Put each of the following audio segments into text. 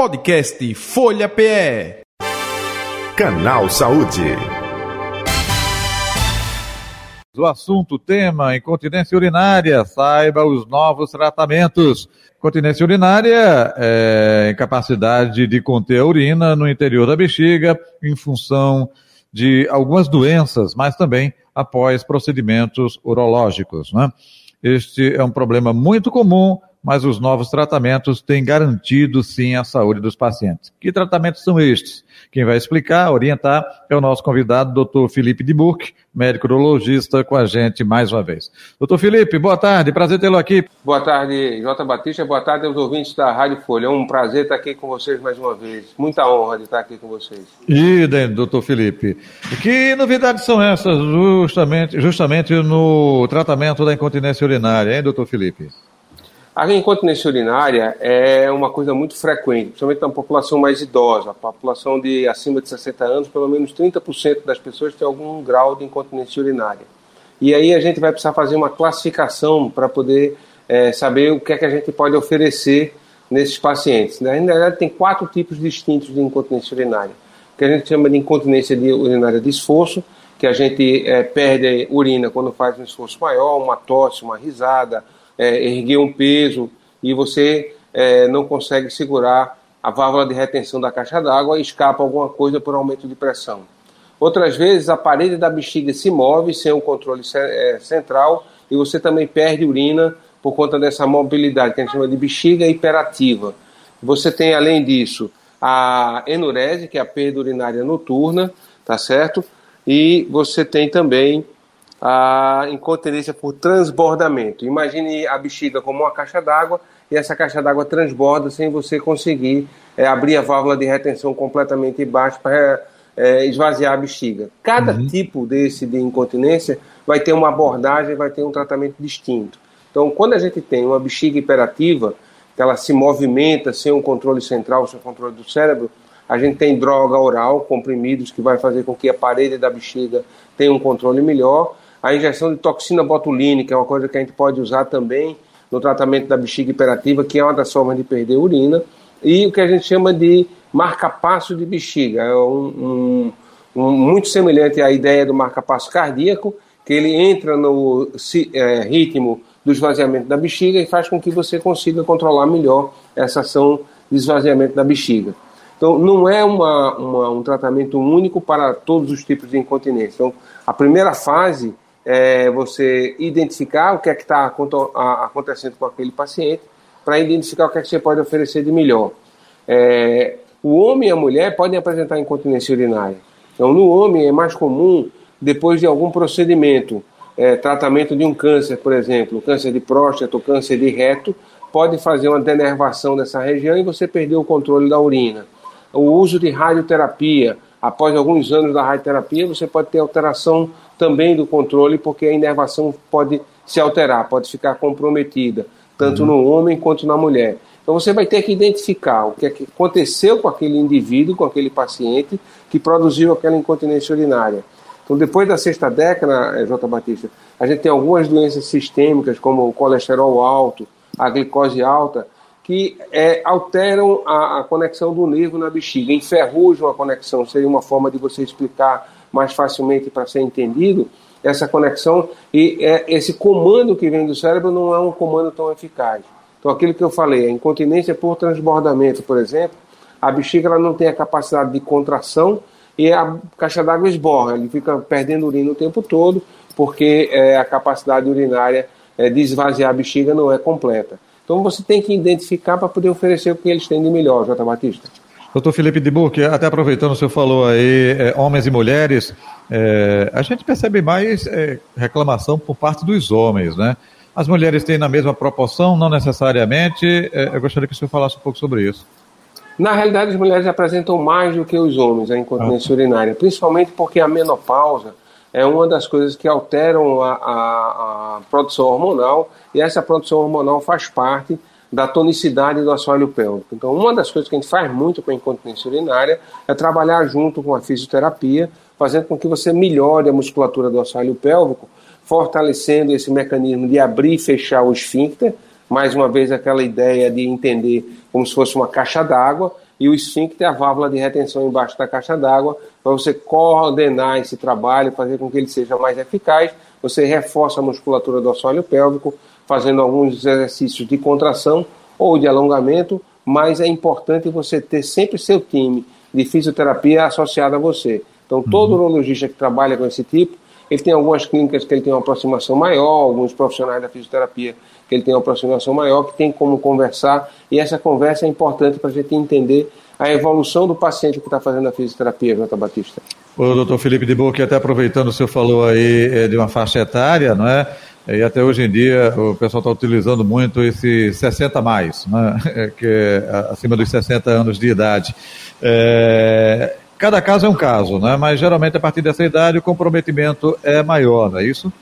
Podcast Folha PE. Canal Saúde. O assunto, tema, incontinência urinária. Saiba os novos tratamentos. Continência urinária é incapacidade de conter a urina no interior da bexiga em função de algumas doenças, mas também após procedimentos urológicos. Né? Este é um problema muito comum mas os novos tratamentos têm garantido sim a saúde dos pacientes. Que tratamentos são estes? Quem vai explicar, orientar, é o nosso convidado, doutor Felipe de Burke, médico urologista, com a gente mais uma vez. Doutor Felipe, boa tarde, prazer tê-lo aqui. Boa tarde, Jota Batista, boa tarde aos ouvintes da Rádio Folha. É um prazer estar aqui com vocês mais uma vez. Muita honra de estar aqui com vocês. Idem, doutor Felipe. Que novidades são essas justamente, justamente no tratamento da incontinência urinária, hein, doutor Felipe? A incontinência urinária é uma coisa muito frequente, principalmente na população mais idosa. A população de acima de 60 anos, pelo menos 30% das pessoas tem algum grau de incontinência urinária. E aí a gente vai precisar fazer uma classificação para poder é, saber o que é que a gente pode oferecer nesses pacientes. Né? Na verdade, tem quatro tipos distintos de incontinência urinária. Que a gente chama de incontinência de urinária de esforço, que a gente é, perde urina quando faz um esforço maior, uma tosse, uma risada, é, erguer um peso e você é, não consegue segurar a válvula de retenção da caixa d'água e escapa alguma coisa por aumento de pressão. Outras vezes a parede da bexiga se move sem um controle é, central e você também perde urina por conta dessa mobilidade que a gente chama de bexiga hiperativa. Você tem além disso a enurese, que é a perda urinária noturna, tá certo? E você tem também a incontinência por transbordamento. Imagine a bexiga como uma caixa d'água e essa caixa d'água transborda sem você conseguir é, abrir a válvula de retenção completamente baixa para é, esvaziar a bexiga. Cada uhum. tipo desse de incontinência vai ter uma abordagem, vai ter um tratamento distinto. Então, quando a gente tem uma bexiga hiperativa, que ela se movimenta sem um controle central, sem o controle do cérebro, a gente tem droga oral, comprimidos, que vai fazer com que a parede da bexiga tenha um controle melhor. A injeção de toxina botulínica é uma coisa que a gente pode usar também no tratamento da bexiga hiperativa, que é uma das formas de perder urina. E o que a gente chama de marca-passo de bexiga, é um, um, um, muito semelhante à ideia do marca-passo cardíaco, que ele entra no é, ritmo do esvaziamento da bexiga e faz com que você consiga controlar melhor essa ação de esvaziamento da bexiga. Então, não é uma, uma, um tratamento único para todos os tipos de incontinência. Então, a primeira fase é, você identificar o que é que está acontecendo com aquele paciente, para identificar o que é que você pode oferecer de melhor. É, o homem e a mulher podem apresentar incontinência urinária. Então, no homem é mais comum, depois de algum procedimento, é, tratamento de um câncer, por exemplo, câncer de próstata ou câncer de reto, pode fazer uma denervação dessa região e você perder o controle da urina. O uso de radioterapia, após alguns anos da radioterapia, você pode ter alteração também do controle, porque a inervação pode se alterar, pode ficar comprometida, tanto uhum. no homem quanto na mulher. Então você vai ter que identificar o que, é que aconteceu com aquele indivíduo, com aquele paciente que produziu aquela incontinência urinária. Então, depois da sexta década, eh, J. Batista, a gente tem algumas doenças sistêmicas, como o colesterol alto, a glicose alta, que é, alteram a, a, conexão do nervo na bexiga, enferrujam a conexão. Seria uma forma de você explicar mais facilmente para ser entendido essa conexão e é, esse comando que vem do cérebro não é um comando tão eficaz. Então, aquilo que eu falei, a incontinência por transbordamento, por exemplo, a bexiga ela não tem a capacidade de contração e a caixa d'água esborra, ele fica perdendo urina o tempo todo, porque é, a capacidade urinária é, de esvaziar a bexiga não é completa. Então você tem que identificar para poder oferecer o que eles têm de melhor, Jota Batista. Doutor Felipe de Burke, até aproveitando, o senhor falou aí, é, homens e mulheres, é, a gente percebe mais é, reclamação por parte dos homens, né? As mulheres têm na mesma proporção, não necessariamente. É, eu gostaria que o senhor falasse um pouco sobre isso. Na realidade, as mulheres apresentam mais do que os homens a incontinência ah. urinária, principalmente porque a menopausa é uma das coisas que alteram a, a, a produção hormonal, e essa produção hormonal faz parte da tonicidade do assoalho pélvico. Então, uma das coisas que a gente faz muito com a incontinência urinária é trabalhar junto com a fisioterapia, fazendo com que você melhore a musculatura do assoalho pélvico, fortalecendo esse mecanismo de abrir e fechar o esfíncter, mais uma vez aquela ideia de entender como se fosse uma caixa d'água e o esfíncter é a válvula de retenção embaixo da caixa d'água para você coordenar esse trabalho, fazer com que ele seja mais eficaz. Você reforça a musculatura do assoalho pélvico, fazendo alguns exercícios de contração ou de alongamento, mas é importante você ter sempre seu time de fisioterapia associado a você. Então, todo uhum. urologista que trabalha com esse tipo, ele tem algumas clínicas que ele tem uma aproximação maior, alguns profissionais da fisioterapia que ele tem uma aproximação maior, que tem como conversar, e essa conversa é importante para a gente entender a evolução do paciente que está fazendo a fisioterapia, Jota Batista. O doutor Felipe de Boa, que até aproveitando, o senhor falou aí é, de uma faixa etária, não é? E até hoje em dia o pessoal está utilizando muito esse 60 mais, né? que é acima dos 60 anos de idade. É, cada caso é um caso, né? mas geralmente a partir dessa idade o comprometimento é maior, não é isso?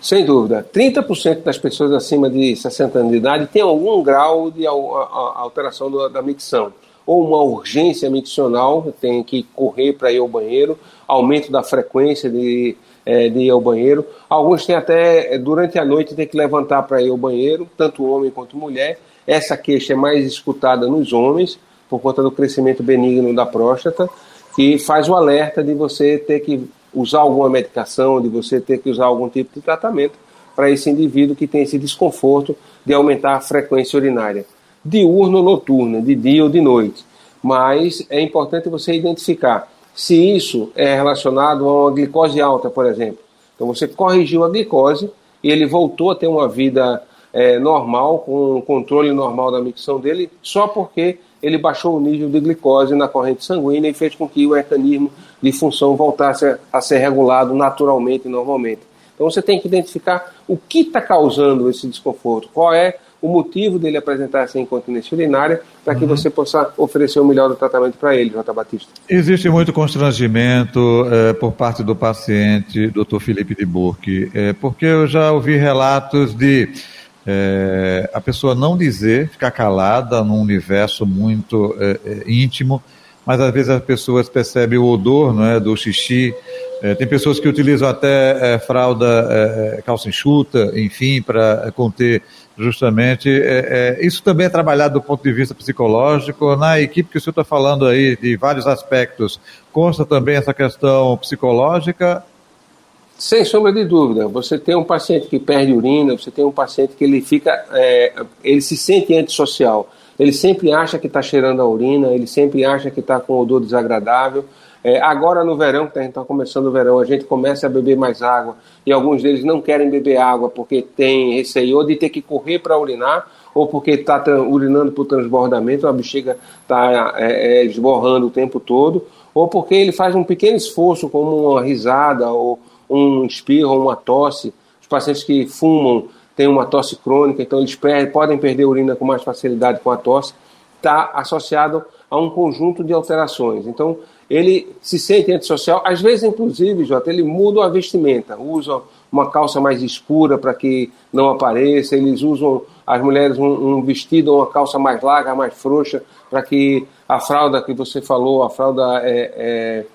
Sem dúvida. 30% das pessoas acima de 60 anos de idade tem algum grau de alteração da micção. Ou uma urgência miccional, tem que correr para ir ao banheiro, aumento da frequência de, é, de ir ao banheiro. Alguns têm até, é, durante a noite, tem que levantar para ir ao banheiro, tanto homem quanto mulher. Essa queixa é mais escutada nos homens, por conta do crescimento benigno da próstata, que faz o alerta de você ter que usar alguma medicação, de você ter que usar algum tipo de tratamento para esse indivíduo que tem esse desconforto de aumentar a frequência urinária, diurno ou noturna, de dia ou de noite. Mas é importante você identificar se isso é relacionado a uma glicose alta, por exemplo. Então você corrigiu a glicose e ele voltou a ter uma vida é, normal, com o controle normal da micção dele, só porque ele baixou o nível de glicose na corrente sanguínea e fez com que o mecanismo de função voltasse a ser regulado naturalmente e normalmente. Então você tem que identificar o que está causando esse desconforto, qual é o motivo dele apresentar essa incontinência urinária, para que uhum. você possa oferecer o melhor tratamento para ele, Jota Batista. Existe muito constrangimento é, por parte do paciente, doutor Felipe de Burke, é, porque eu já ouvi relatos de é, a pessoa não dizer, ficar calada num universo muito íntimo, mas às vezes as pessoas percebem o odor não é, do xixi. É, tem pessoas que utilizam até é, fralda, é, calça enxuta, enfim, para conter justamente. isso também é trabalhado do ponto de vista psicológico. Na equipe que o senhor está falando aí de vários aspectos, consta também essa questão psicológica sem sombra de dúvida, você tem um paciente que perde urina, você tem um paciente que ele fica, é, ele se sente antissocial, ele sempre acha que está cheirando a urina, ele sempre acha que está com odor desagradável. É, agora no verão, que a gente está começando o verão, a gente começa a beber mais água e alguns deles não querem beber água porque tem receio de ter que correr para urinar ou porque está urinando por transbordamento, a bexiga está é, é, esborrando o tempo todo, ou porque ele faz um pequeno esforço, como uma risada ou um espirro ou uma tosse. Os pacientes que fumam têm uma tosse crônica, então eles podem perder urina com mais facilidade com a tosse. Está associado a um conjunto de alterações. Então, ele se sente antissocial, às vezes, inclusive, Jota, ele muda a vestimenta, usa uma calça mais escura para que não apareça, eles usam, as mulheres, um, um vestido ou uma calça mais larga, mais frouxa, para que a fralda que você falou, a fralda é, é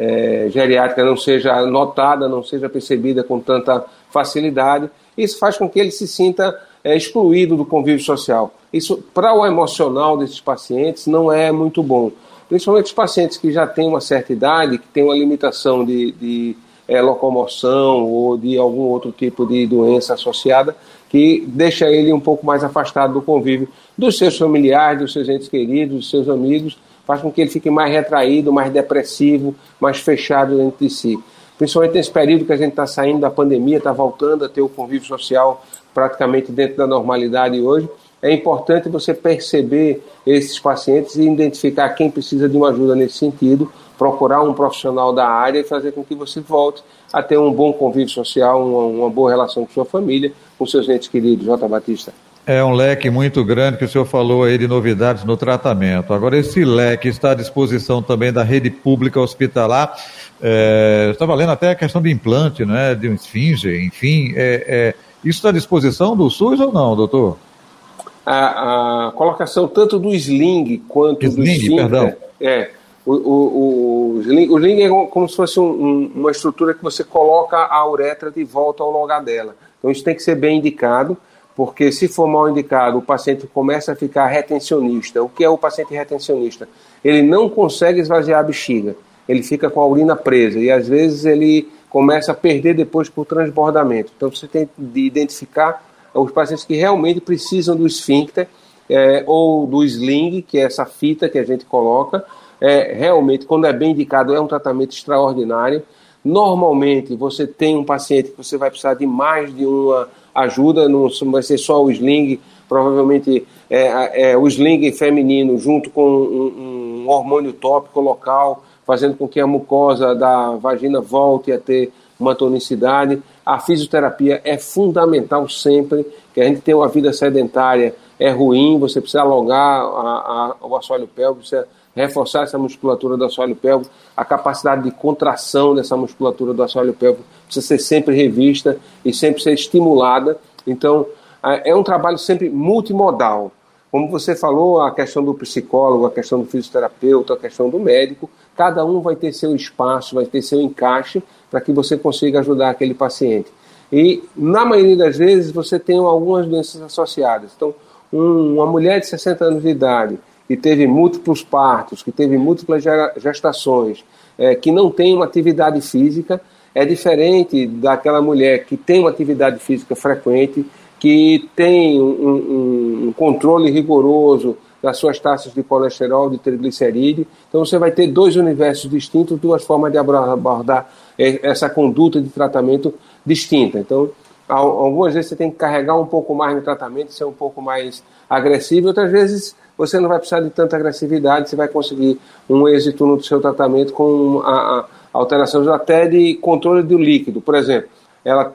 é, geriátrica não seja notada, não seja percebida com tanta facilidade. Isso faz com que ele se sinta é, excluído do convívio social. Isso, para o emocional desses pacientes, não é muito bom. Principalmente os pacientes que já têm uma certa idade, que têm uma limitação de, de é, locomoção ou de algum outro tipo de doença associada, que deixa ele um pouco mais afastado do convívio dos seus familiares, dos seus entes queridos, dos seus amigos, faz com que ele fique mais retraído, mais depressivo, mais fechado dentro de si. Principalmente nesse período que a gente está saindo da pandemia, está voltando a ter o convívio social praticamente dentro da normalidade hoje. É importante você perceber esses pacientes e identificar quem precisa de uma ajuda nesse sentido, procurar um profissional da área e fazer com que você volte a ter um bom convívio social, uma, uma boa relação com sua família, com seus entes queridos. Jota Batista. É um leque muito grande que o senhor falou aí de novidades no tratamento. Agora, esse leque está à disposição também da rede pública hospitalar. É, estava lendo até a questão de implante, né, de um esfinge, enfim. É, é, isso está à disposição do SUS ou não, doutor? A, a colocação tanto do sling quanto sling, do esfíncter, perdão. É, o, o, o, sling, o sling é como se fosse um, um, uma estrutura que você coloca a uretra de volta ao lugar dela. Então isso tem que ser bem indicado porque se for mal indicado, o paciente começa a ficar retencionista. O que é o paciente retencionista? Ele não consegue esvaziar a bexiga, ele fica com a urina presa e às vezes ele começa a perder depois por transbordamento. Então você tem de identificar os pacientes que realmente precisam do esfíncter é, ou do sling, que é essa fita que a gente coloca. É, realmente, quando é bem indicado, é um tratamento extraordinário. Normalmente, você tem um paciente que você vai precisar de mais de uma ajuda, não vai ser só o sling, provavelmente é, é o sling feminino junto com um, um hormônio tópico local, fazendo com que a mucosa da vagina volte a ter uma tonicidade. A fisioterapia é fundamental sempre, que a gente tem uma vida sedentária, é ruim, você precisa alongar a, a, o assoalho pélvico, precisa reforçar essa musculatura do assoalho pélvico, a capacidade de contração dessa musculatura do assoalho pélvico precisa ser sempre revista e sempre ser estimulada. Então, é um trabalho sempre multimodal. Como você falou, a questão do psicólogo, a questão do fisioterapeuta, a questão do médico, cada um vai ter seu espaço, vai ter seu encaixe para que você consiga ajudar aquele paciente. E, na maioria das vezes, você tem algumas doenças associadas. Então, um, uma mulher de 60 anos de idade que teve múltiplos partos, que teve múltiplas gestações, é, que não tem uma atividade física, é diferente daquela mulher que tem uma atividade física frequente, que tem um, um, um controle rigoroso das suas taxas de colesterol, de triglicerídeo. Então você vai ter dois universos distintos, duas formas de abordar essa conduta de tratamento distinta. Então, algumas vezes você tem que carregar um pouco mais no tratamento, ser um pouco mais agressivo, outras vezes você não vai precisar de tanta agressividade, você vai conseguir um êxito no seu tratamento com a, a alterações até de controle do líquido. Por exemplo, ela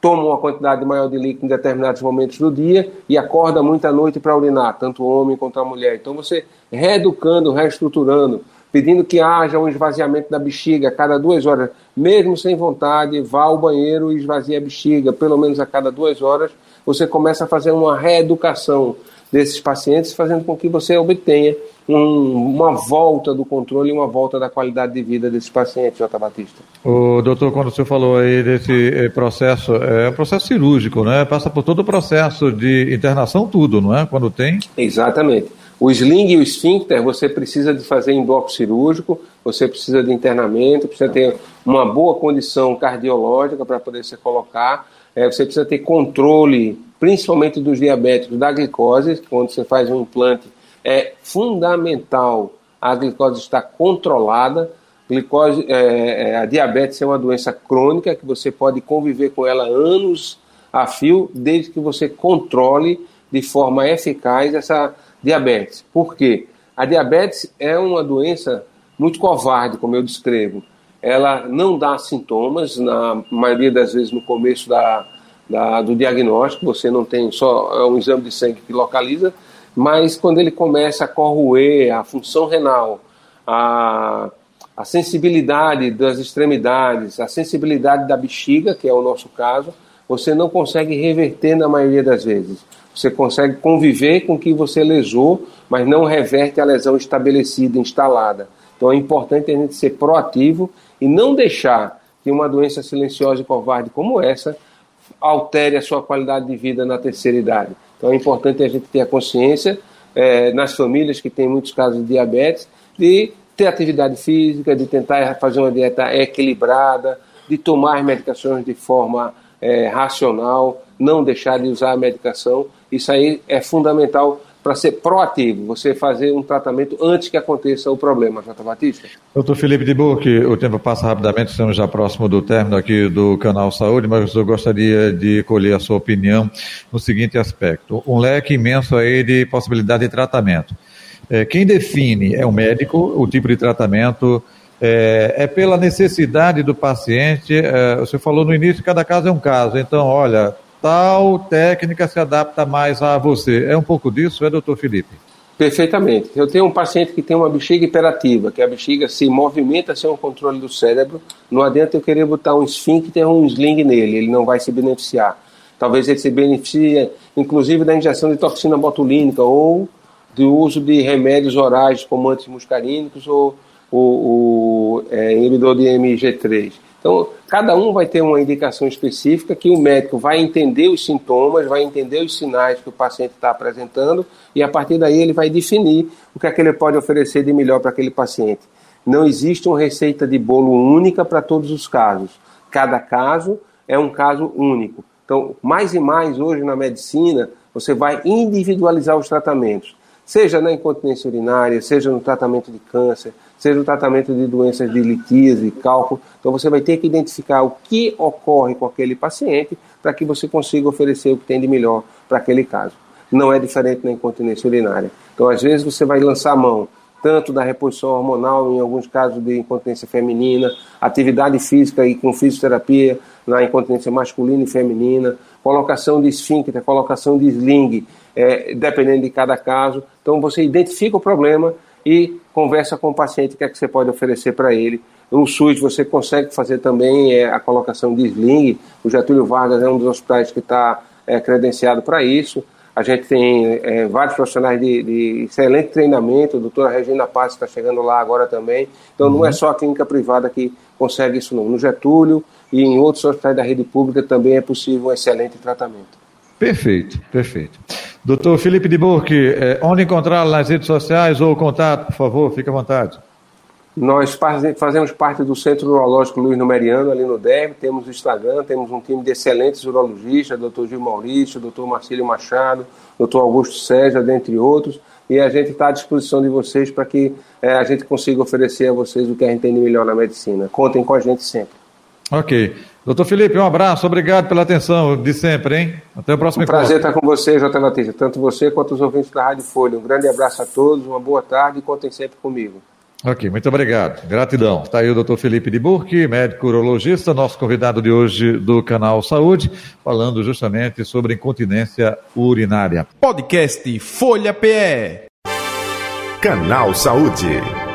toma uma quantidade maior de líquido em determinados momentos do dia e acorda muita noite para urinar, tanto o homem quanto a mulher. Então você reeducando, reestruturando, pedindo que haja um esvaziamento da bexiga a cada duas horas, mesmo sem vontade, vá ao banheiro e esvazie a bexiga, pelo menos a cada duas horas, você começa a fazer uma reeducação desses pacientes, fazendo com que você obtenha um, uma volta do controle e uma volta da qualidade de vida desses pacientes, Jota Batista. O doutor, quando você falou aí desse eh, processo, é um processo cirúrgico, né? Passa por todo o processo de internação, tudo, não é? Quando tem? Exatamente. O sling e o esfíncter, você precisa de fazer em bloco cirúrgico, você precisa de internamento, precisa ter uma boa condição cardiológica para poder se colocar, é, você precisa ter controle principalmente dos diabéticos, da glicose, quando você faz um implante, é fundamental a glicose estar controlada. Glicose, é, é, a diabetes é uma doença crônica que você pode conviver com ela anos a fio, desde que você controle de forma eficaz essa diabetes. Por quê? A diabetes é uma doença muito covarde, como eu descrevo. Ela não dá sintomas, na maioria das vezes no começo da, da, do diagnóstico, você não tem só é um exame de sangue que localiza, mas quando ele começa a corroer a função renal, a, a sensibilidade das extremidades, a sensibilidade da bexiga, que é o nosso caso, você não consegue reverter na maioria das vezes. Você consegue conviver com o que você lesou, mas não reverte a lesão estabelecida, instalada. Então é importante a gente ser proativo e não deixar que uma doença silenciosa e covarde como essa altere a sua qualidade de vida na terceira idade. Então é importante a gente ter a consciência, é, nas famílias que têm muitos casos de diabetes, de ter atividade física, de tentar fazer uma dieta equilibrada, de tomar medicações de forma é, racional, não deixar de usar a medicação. Isso aí é fundamental para ser proativo, você fazer um tratamento antes que aconteça o problema, Jota Batista? Doutor Felipe de Burque, o tempo passa rapidamente, estamos já próximo do término aqui do canal Saúde, mas eu gostaria de colher a sua opinião no seguinte aspecto. Um leque imenso aí de possibilidade de tratamento. É, quem define é o médico, o tipo de tratamento, é, é, pela necessidade do paciente. É, você falou no início, cada caso é um caso. Então, olha, tal técnica se adapta mais a você. É um pouco disso, é, doutor Felipe? Perfeitamente. Eu tenho um paciente que tem uma bexiga hiperativa, que a bexiga se movimenta sem o controle do cérebro. Não adianta eu querer botar um esfíncter ou um sling nele, ele não vai se beneficiar. Talvez ele se beneficie, inclusive, da injeção de toxina botulínica ou do uso de remédios orais como antimuscarínicos ou o, o é, inibidor de MG3. Então, cada um vai ter uma indicação específica que o médico vai entender os sintomas, vai entender os sinais que o paciente está apresentando e a partir daí ele vai definir o que é que ele pode oferecer de melhor para aquele paciente. Não existe uma receita de bolo única para todos os casos. Cada caso é um caso único. Então, mais e mais hoje na medicina, você vai individualizar os tratamentos, seja na incontinência urinária, seja no tratamento de câncer, seja no tratamento de doenças de litíase, cálculo. Então você vai ter que identificar o que ocorre com aquele paciente para que você consiga oferecer o que tem de melhor para aquele caso. Não é diferente na incontinência urinária. Então, às vezes, você vai lançar a mão tanto da reposição hormonal, em alguns casos de incontinência feminina, atividade física e com fisioterapia na incontinência masculina e feminina, colocação de esfíncter, colocação de sling, é, dependendo de cada caso. Então você identifica o problema e conversa com o paciente o que é que você pode oferecer para ele. No SUS você consegue fazer também é, a colocação de sling. O Getúlio Vargas é um dos hospitais que está é, credenciado para isso. A gente tem é, vários profissionais de, de, excelente treinamento. A doutora Regina Paz está chegando lá agora também. Então não é uhum. só a clínica privada que consegue isso, não. No Getúlio e em outros hospitais da rede pública também é possível um excelente tratamento. Perfeito, perfeito. Doutor Felipe de Burque, é, onde encontrá-lo nas redes sociais ou contato, por favor, fique à vontade. Nós fazemos parte do Centro Urológico Luiz Numeriano, ali no DERB, temos o Instagram, temos um time de excelentes urologistas, doutor Gil Maurício, doutor Marcílio Machado, doutor Augusto Sérgio, dentre outros, e a gente está à disposição de vocês para que é, a gente consiga oferecer a vocês o que a gente tem de melhor na medicina. Contem com a gente sempre. Ok. Doutor Felipe, um abraço, obrigado pela atenção de sempre, hein? Até o próximo um encontro. prazer estar com você, J. Notícia, tanto você quanto os ouvintes da Rádio Folha. Um grande abraço a todos, uma boa tarde e contem sempre comigo. Ok, muito obrigado. Gratidão. Está aí o doutor Felipe de Burque, médico urologista, nosso convidado de hoje do canal Saúde, falando justamente sobre incontinência urinária. Podcast Folha PE. Canal Saúde.